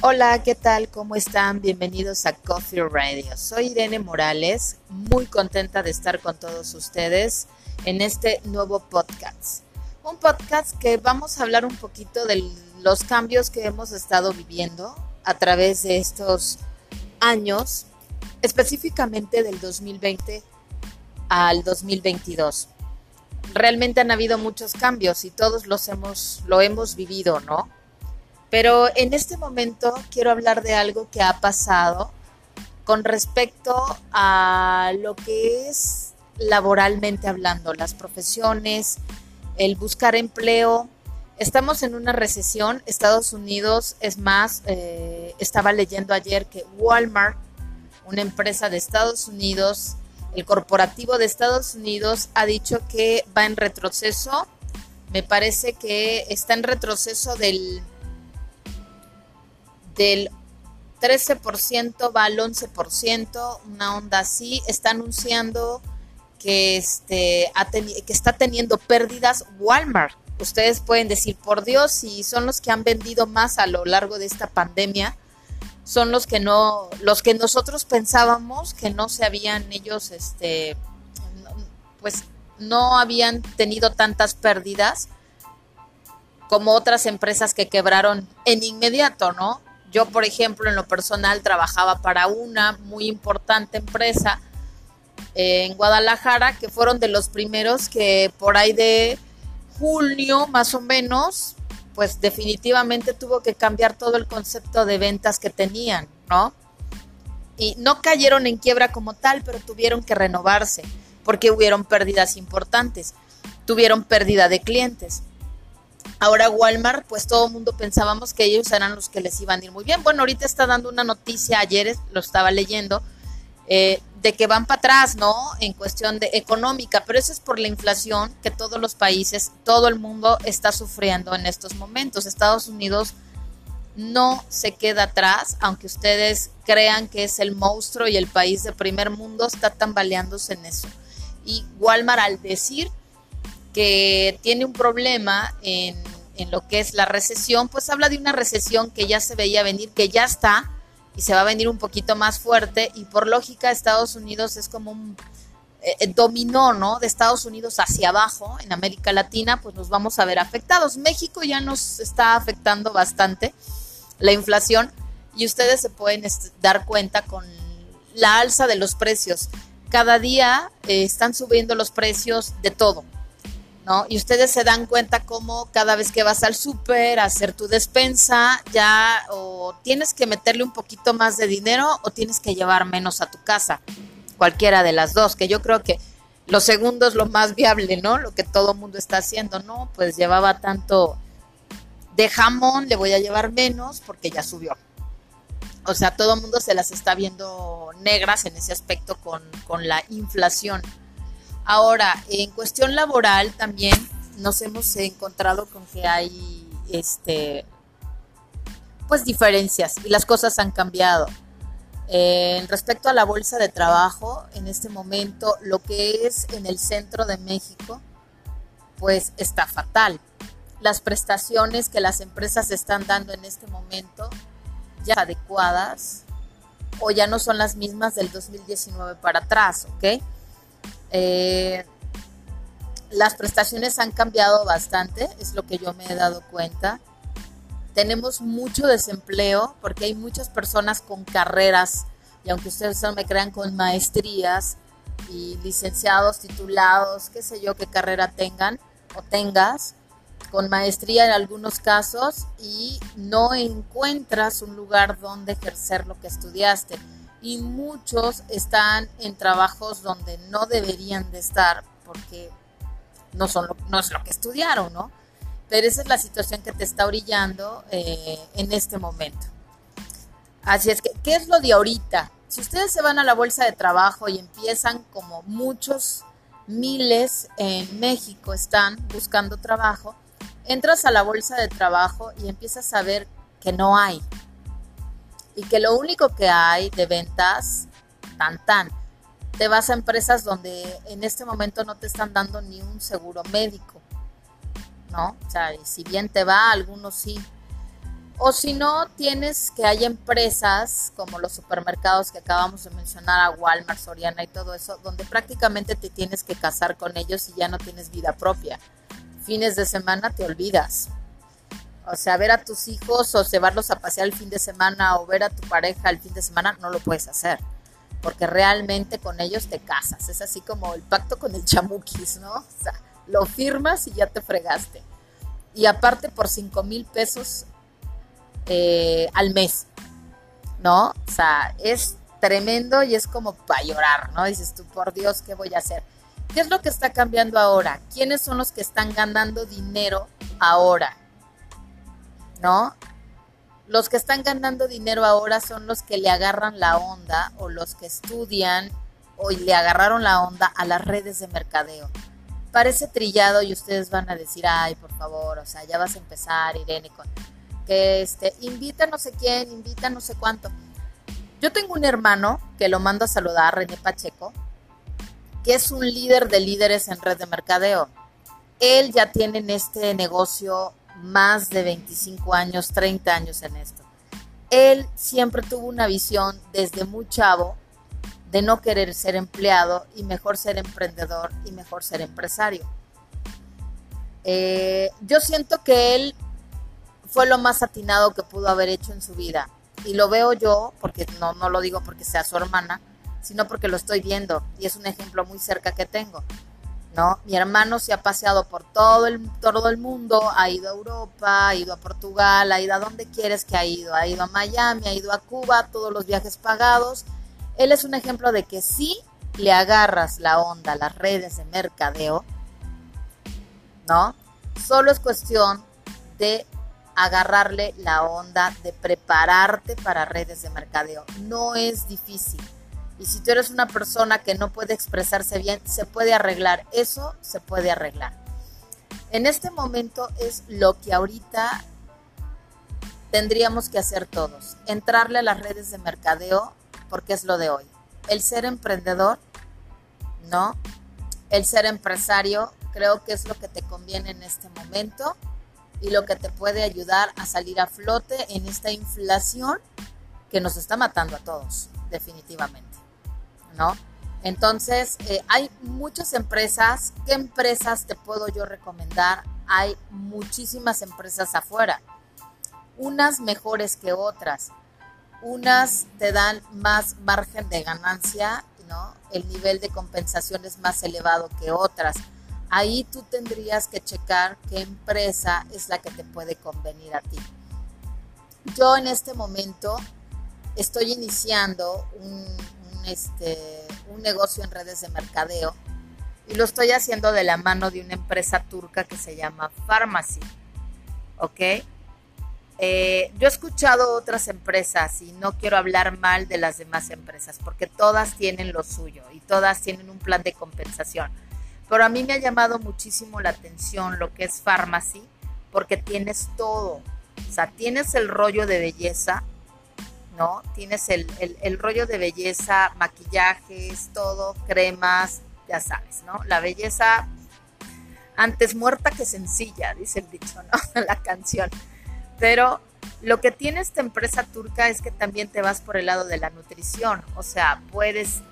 Hola, ¿qué tal? ¿Cómo están? Bienvenidos a Coffee Radio. Soy Irene Morales, muy contenta de estar con todos ustedes en este nuevo podcast. Un podcast que vamos a hablar un poquito de los cambios que hemos estado viviendo a través de estos años, específicamente del 2020 al 2022. Realmente han habido muchos cambios y todos los hemos lo hemos vivido, ¿no? Pero en este momento quiero hablar de algo que ha pasado con respecto a lo que es laboralmente hablando, las profesiones, el buscar empleo. Estamos en una recesión. Estados Unidos, es más, eh, estaba leyendo ayer que Walmart, una empresa de Estados Unidos, el corporativo de Estados Unidos, ha dicho que va en retroceso. Me parece que está en retroceso del del 13% va al 11%, una onda así, está anunciando que, este, que está teniendo pérdidas Walmart. Ustedes pueden decir, por Dios, si son los que han vendido más a lo largo de esta pandemia, son los que no, los que nosotros pensábamos que no se habían ellos, este, pues no habían tenido tantas pérdidas como otras empresas que quebraron en inmediato, ¿no? Yo, por ejemplo, en lo personal trabajaba para una muy importante empresa eh, en Guadalajara, que fueron de los primeros que por ahí de junio más o menos, pues definitivamente tuvo que cambiar todo el concepto de ventas que tenían, ¿no? Y no cayeron en quiebra como tal, pero tuvieron que renovarse porque hubieron pérdidas importantes, tuvieron pérdida de clientes. Ahora Walmart, pues todo el mundo pensábamos que ellos eran los que les iban a ir muy bien. Bueno, ahorita está dando una noticia, ayer lo estaba leyendo, eh, de que van para atrás, ¿no? En cuestión de económica, pero eso es por la inflación que todos los países, todo el mundo está sufriendo en estos momentos. Estados Unidos no se queda atrás, aunque ustedes crean que es el monstruo y el país de primer mundo, está tambaleándose en eso. Y Walmart al decir que tiene un problema en, lo que es la recesión, pues habla de una recesión que ya se veía venir, que ya está y se va a venir un poquito más fuerte y por lógica Estados Unidos es como un eh, eh, dominó, ¿no? De Estados Unidos hacia abajo en América Latina, pues nos vamos a ver afectados. México ya nos está afectando bastante la inflación y ustedes se pueden dar cuenta con la alza de los precios. Cada día eh, están subiendo los precios de todo y ustedes se dan cuenta cómo cada vez que vas al súper a hacer tu despensa, ya o tienes que meterle un poquito más de dinero o tienes que llevar menos a tu casa. Cualquiera de las dos, que yo creo que lo segundo es lo más viable, ¿no? Lo que todo mundo está haciendo, ¿no? Pues llevaba tanto de jamón, le voy a llevar menos porque ya subió. O sea, todo el mundo se las está viendo negras en ese aspecto con, con la inflación. Ahora, en cuestión laboral también nos hemos encontrado con que hay este pues diferencias y las cosas han cambiado. En respecto a la bolsa de trabajo, en este momento lo que es en el centro de México, pues está fatal. Las prestaciones que las empresas están dando en este momento ya adecuadas o ya no son las mismas del 2019 para atrás, ¿ok? Eh, las prestaciones han cambiado bastante, es lo que yo me he dado cuenta. Tenemos mucho desempleo porque hay muchas personas con carreras, y aunque ustedes no me crean, con maestrías y licenciados, titulados, qué sé yo, qué carrera tengan o tengas, con maestría en algunos casos, y no encuentras un lugar donde ejercer lo que estudiaste y muchos están en trabajos donde no deberían de estar porque no, son no es lo que estudiaron, ¿no? Pero esa es la situación que te está orillando eh, en este momento. Así es que, ¿qué es lo de ahorita? Si ustedes se van a la bolsa de trabajo y empiezan como muchos miles en México están buscando trabajo, entras a la bolsa de trabajo y empiezas a ver que no hay, y que lo único que hay de ventas, tan tan, te vas a empresas donde en este momento no te están dando ni un seguro médico, ¿no? O sea, si bien te va, algunos sí. O si no, tienes que hay empresas como los supermercados que acabamos de mencionar, a Walmart, Soriana y todo eso, donde prácticamente te tienes que casar con ellos y ya no tienes vida propia. Fines de semana te olvidas. O sea, ver a tus hijos o llevarlos a pasear el fin de semana o ver a tu pareja el fin de semana no lo puedes hacer. Porque realmente con ellos te casas. Es así como el pacto con el chamuquis, ¿no? O sea, lo firmas y ya te fregaste. Y aparte por 5 mil pesos eh, al mes, ¿no? O sea, es tremendo y es como para llorar, ¿no? Dices tú, por Dios, ¿qué voy a hacer? ¿Qué es lo que está cambiando ahora? ¿Quiénes son los que están ganando dinero ahora? ¿No? Los que están ganando dinero ahora son los que le agarran la onda o los que estudian o le agarraron la onda a las redes de mercadeo. Parece trillado y ustedes van a decir, ay, por favor, o sea, ya vas a empezar, Irene, con que este, invita no sé quién, invita no sé cuánto. Yo tengo un hermano que lo mando a saludar, René Pacheco, que es un líder de líderes en red de mercadeo. Él ya tiene en este negocio más de 25 años, 30 años en esto. Él siempre tuvo una visión desde muy chavo de no querer ser empleado y mejor ser emprendedor y mejor ser empresario. Eh, yo siento que él fue lo más atinado que pudo haber hecho en su vida. Y lo veo yo, porque no, no lo digo porque sea su hermana, sino porque lo estoy viendo y es un ejemplo muy cerca que tengo. ¿No? Mi hermano se ha paseado por todo el, todo el mundo, ha ido a Europa, ha ido a Portugal, ha ido a donde quieres que ha ido, ha ido a Miami, ha ido a Cuba, todos los viajes pagados. Él es un ejemplo de que si le agarras la onda las redes de mercadeo, ¿no? Solo es cuestión de agarrarle la onda de prepararte para redes de mercadeo. No es difícil. Y si tú eres una persona que no puede expresarse bien, se puede arreglar. Eso se puede arreglar. En este momento es lo que ahorita tendríamos que hacer todos. Entrarle a las redes de mercadeo porque es lo de hoy. El ser emprendedor, ¿no? El ser empresario creo que es lo que te conviene en este momento y lo que te puede ayudar a salir a flote en esta inflación que nos está matando a todos, definitivamente, ¿no? Entonces, eh, hay muchas empresas. ¿Qué empresas te puedo yo recomendar? Hay muchísimas empresas afuera, unas mejores que otras. Unas te dan más margen de ganancia, ¿no? El nivel de compensación es más elevado que otras ahí tú tendrías que checar qué empresa es la que te puede convenir a ti. Yo en este momento estoy iniciando un, este, un negocio en redes de mercadeo y lo estoy haciendo de la mano de una empresa turca que se llama Pharmacy. ¿Ok? Eh, yo he escuchado otras empresas y no quiero hablar mal de las demás empresas porque todas tienen lo suyo y todas tienen un plan de compensación pero a mí me ha llamado muchísimo la atención lo que es Pharmacy, porque tienes todo. O sea, tienes el rollo de belleza, ¿no? Tienes el, rollo de belleza, maquillajes, todo, cremas, ya sabes, ¿no? La belleza antes muerta que sencilla, dice el dicho, ¿no? La canción. Pero lo que tiene esta empresa turca es que también te vas por el lado de la nutrición, o sea, puedes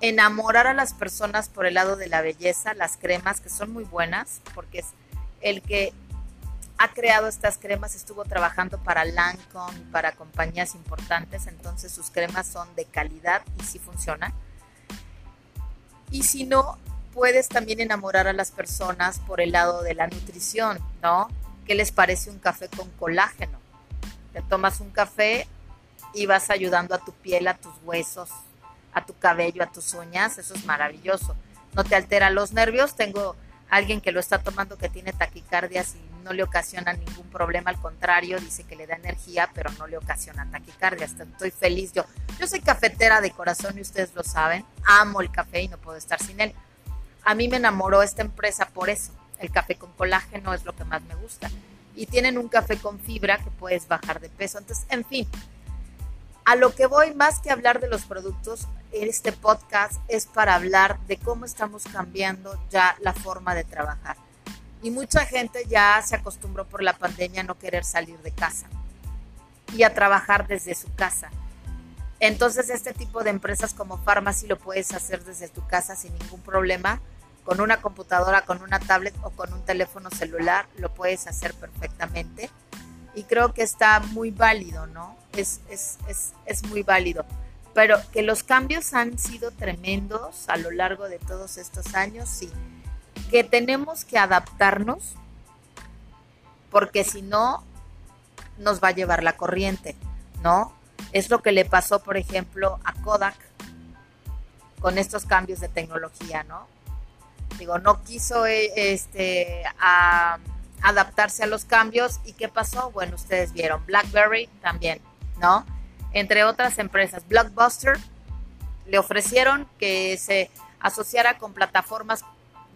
enamorar a las personas por el lado de la belleza, las cremas que son muy buenas, porque es el que ha creado estas cremas estuvo trabajando para Lancome, para compañías importantes, entonces sus cremas son de calidad y sí funcionan. Y si no, puedes también enamorar a las personas por el lado de la nutrición, ¿no? ¿Qué les parece un café con colágeno? Te tomas un café y vas ayudando a tu piel, a tus huesos, a tu cabello, a tus uñas, eso es maravilloso. No te altera los nervios. Tengo alguien que lo está tomando que tiene taquicardias y no le ocasiona ningún problema, al contrario, dice que le da energía, pero no le ocasiona taquicardias. Estoy feliz yo. Yo soy cafetera de corazón y ustedes lo saben. Amo el café y no puedo estar sin él. A mí me enamoró esta empresa por eso. El café con colágeno es lo que más me gusta. Y tienen un café con fibra que puedes bajar de peso. Entonces, en fin, a lo que voy más que hablar de los productos, este podcast es para hablar de cómo estamos cambiando ya la forma de trabajar. Y mucha gente ya se acostumbró por la pandemia a no querer salir de casa. y a trabajar desde su casa. Entonces este tipo de empresas como Pharmacy lo puedes hacer desde tu casa sin ningún problema, con una computadora, con una tablet o con un teléfono celular, lo puedes hacer perfectamente. Y creo que está muy válido, ¿no? Es, es, es, es muy válido. Pero que los cambios han sido tremendos a lo largo de todos estos años, sí. Que tenemos que adaptarnos, porque si no, nos va a llevar la corriente, ¿no? Es lo que le pasó, por ejemplo, a Kodak con estos cambios de tecnología, ¿no? Digo, no quiso eh, este, adaptarse a los cambios y ¿qué pasó? Bueno, ustedes vieron, BlackBerry también, ¿no? Entre otras empresas, Blockbuster le ofrecieron que se asociara con plataformas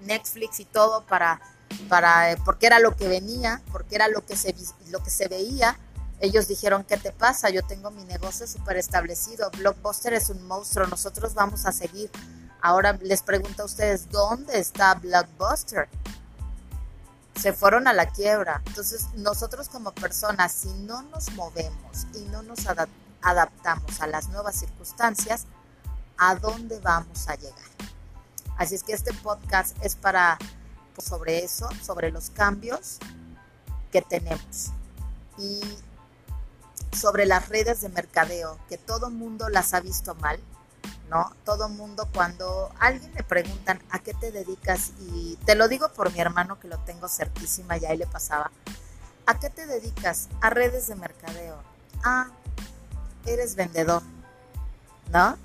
Netflix y todo para, para porque era lo que venía, porque era lo que se, lo que se veía ellos dijeron, ¿qué te pasa? Yo tengo mi negocio súper establecido. Blockbuster es un monstruo, nosotros vamos a seguir. Ahora les pregunto a ustedes, ¿dónde está Blockbuster? Se fueron a la quiebra. Entonces, nosotros como personas, si no nos movemos y no nos adaptamos a las nuevas circunstancias, ¿a dónde vamos a llegar? Así es que este podcast es para pues, sobre eso, sobre los cambios que tenemos. Y sobre las redes de mercadeo, que todo mundo las ha visto mal, ¿no? Todo mundo cuando alguien le preguntan a qué te dedicas, y te lo digo por mi hermano que lo tengo cerquísima y ahí le pasaba, ¿a qué te dedicas? A redes de mercadeo. Ah, eres vendedor, ¿no?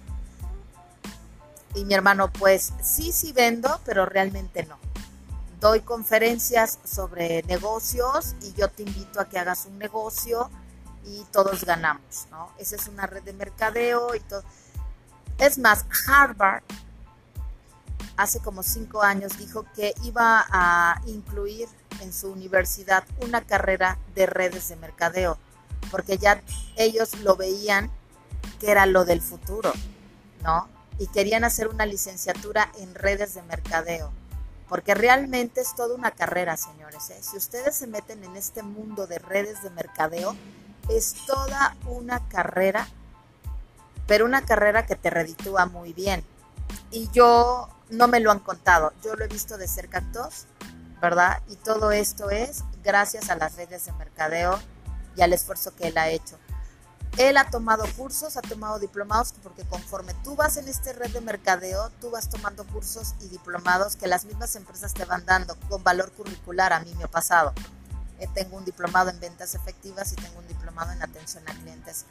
Y mi hermano, pues sí, sí vendo, pero realmente no. Doy conferencias sobre negocios y yo te invito a que hagas un negocio y todos ganamos, ¿no? Esa es una red de mercadeo y todo. Es más, Harvard hace como cinco años dijo que iba a incluir en su universidad una carrera de redes de mercadeo, porque ya ellos lo veían que era lo del futuro, ¿no? Y querían hacer una licenciatura en redes de mercadeo, porque realmente es toda una carrera, señores. ¿eh? Si ustedes se meten en este mundo de redes de mercadeo, es toda una carrera, pero una carrera que te reditúa muy bien. Y yo no me lo han contado, yo lo he visto de cerca todos, ¿verdad? Y todo esto es gracias a las redes de mercadeo y al esfuerzo que él ha hecho. Él ha tomado cursos, ha tomado diplomados, porque conforme tú vas en este red de mercadeo, tú vas tomando cursos y diplomados que las mismas empresas te van dando con valor curricular. A mí me ha pasado. Eh, tengo un diplomado en ventas efectivas y tengo un diplomado en atención a clientes.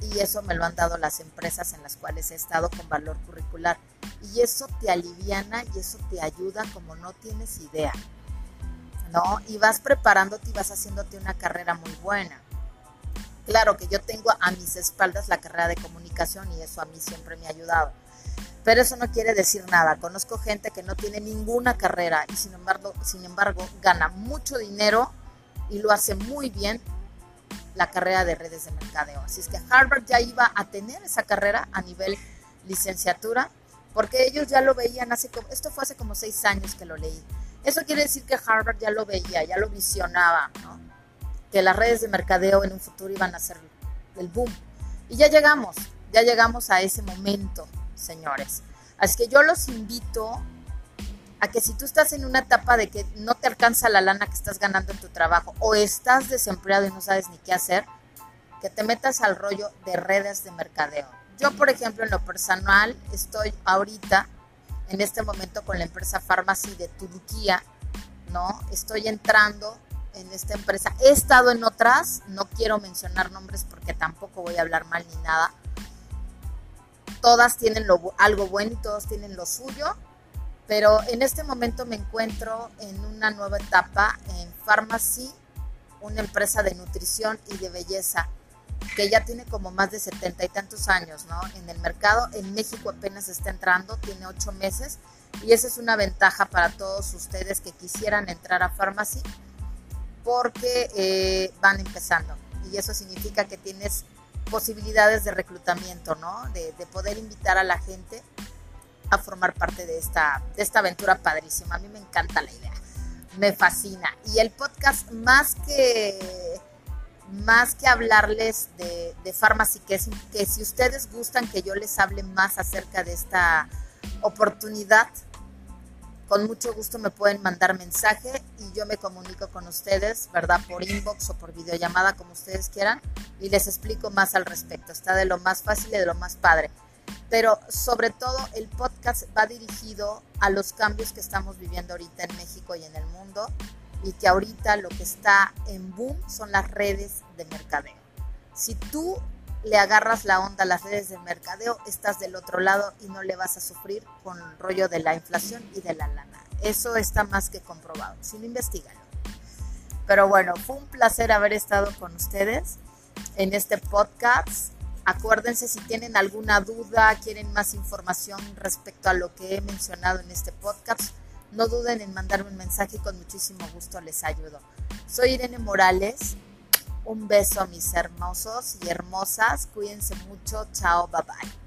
Y eso me lo han dado las empresas en las cuales he estado con valor curricular. Y eso te aliviana y eso te ayuda como no tienes idea. ¿No? Y vas preparándote y vas haciéndote una carrera muy buena. Claro que yo tengo a mis espaldas la carrera de comunicación y eso a mí siempre me ha ayudado. Pero eso no quiere decir nada. Conozco gente que no tiene ninguna carrera y sin embargo, sin embargo gana mucho dinero y lo hace muy bien la carrera de redes de mercadeo. Así es que Harvard ya iba a tener esa carrera a nivel licenciatura, porque ellos ya lo veían hace como, esto fue hace como seis años que lo leí. Eso quiere decir que Harvard ya lo veía, ya lo visionaba, ¿no? Que las redes de mercadeo en un futuro iban a ser el boom. Y ya llegamos, ya llegamos a ese momento, señores. Así que yo los invito a que si tú estás en una etapa de que no te alcanza la lana que estás ganando en tu trabajo o estás desempleado y no sabes ni qué hacer, que te metas al rollo de redes de mercadeo. Yo, por ejemplo, en lo personal, estoy ahorita, en este momento, con la empresa Pharmacy de Turquía, ¿no? Estoy entrando en esta empresa. He estado en otras, no quiero mencionar nombres porque tampoco voy a hablar mal ni nada. Todas tienen lo, algo bueno y todos tienen lo suyo pero en este momento me encuentro en una nueva etapa en Pharmacy, una empresa de nutrición y de belleza que ya tiene como más de setenta y tantos años ¿no? en el mercado. En México apenas está entrando, tiene ocho meses y esa es una ventaja para todos ustedes que quisieran entrar a Pharmacy porque eh, van empezando y eso significa que tienes posibilidades de reclutamiento, ¿no? De, de poder invitar a la gente a formar parte de esta, de esta aventura padrísima. A mí me encanta la idea, me fascina. Y el podcast más que más que hablarles de, de Pharmacy, que, que si ustedes gustan que yo les hable más acerca de esta oportunidad, con mucho gusto me pueden mandar mensaje y yo me comunico con ustedes, ¿verdad? Por inbox o por videollamada, como ustedes quieran, y les explico más al respecto. Está de lo más fácil y de lo más padre. Pero sobre todo el podcast va dirigido a los cambios que estamos viviendo ahorita en México y en el mundo y que ahorita lo que está en boom son las redes de mercadeo. Si tú le agarras la onda a las redes de mercadeo, estás del otro lado y no le vas a sufrir con el rollo de la inflación y de la lana. Eso está más que comprobado, sin investigarlo. Pero bueno, fue un placer haber estado con ustedes en este podcast. Acuérdense si tienen alguna duda, quieren más información respecto a lo que he mencionado en este podcast, no duden en mandarme un mensaje y con muchísimo gusto les ayudo. Soy Irene Morales. Un beso mis hermosos y hermosas. Cuídense mucho. Chao, bye bye.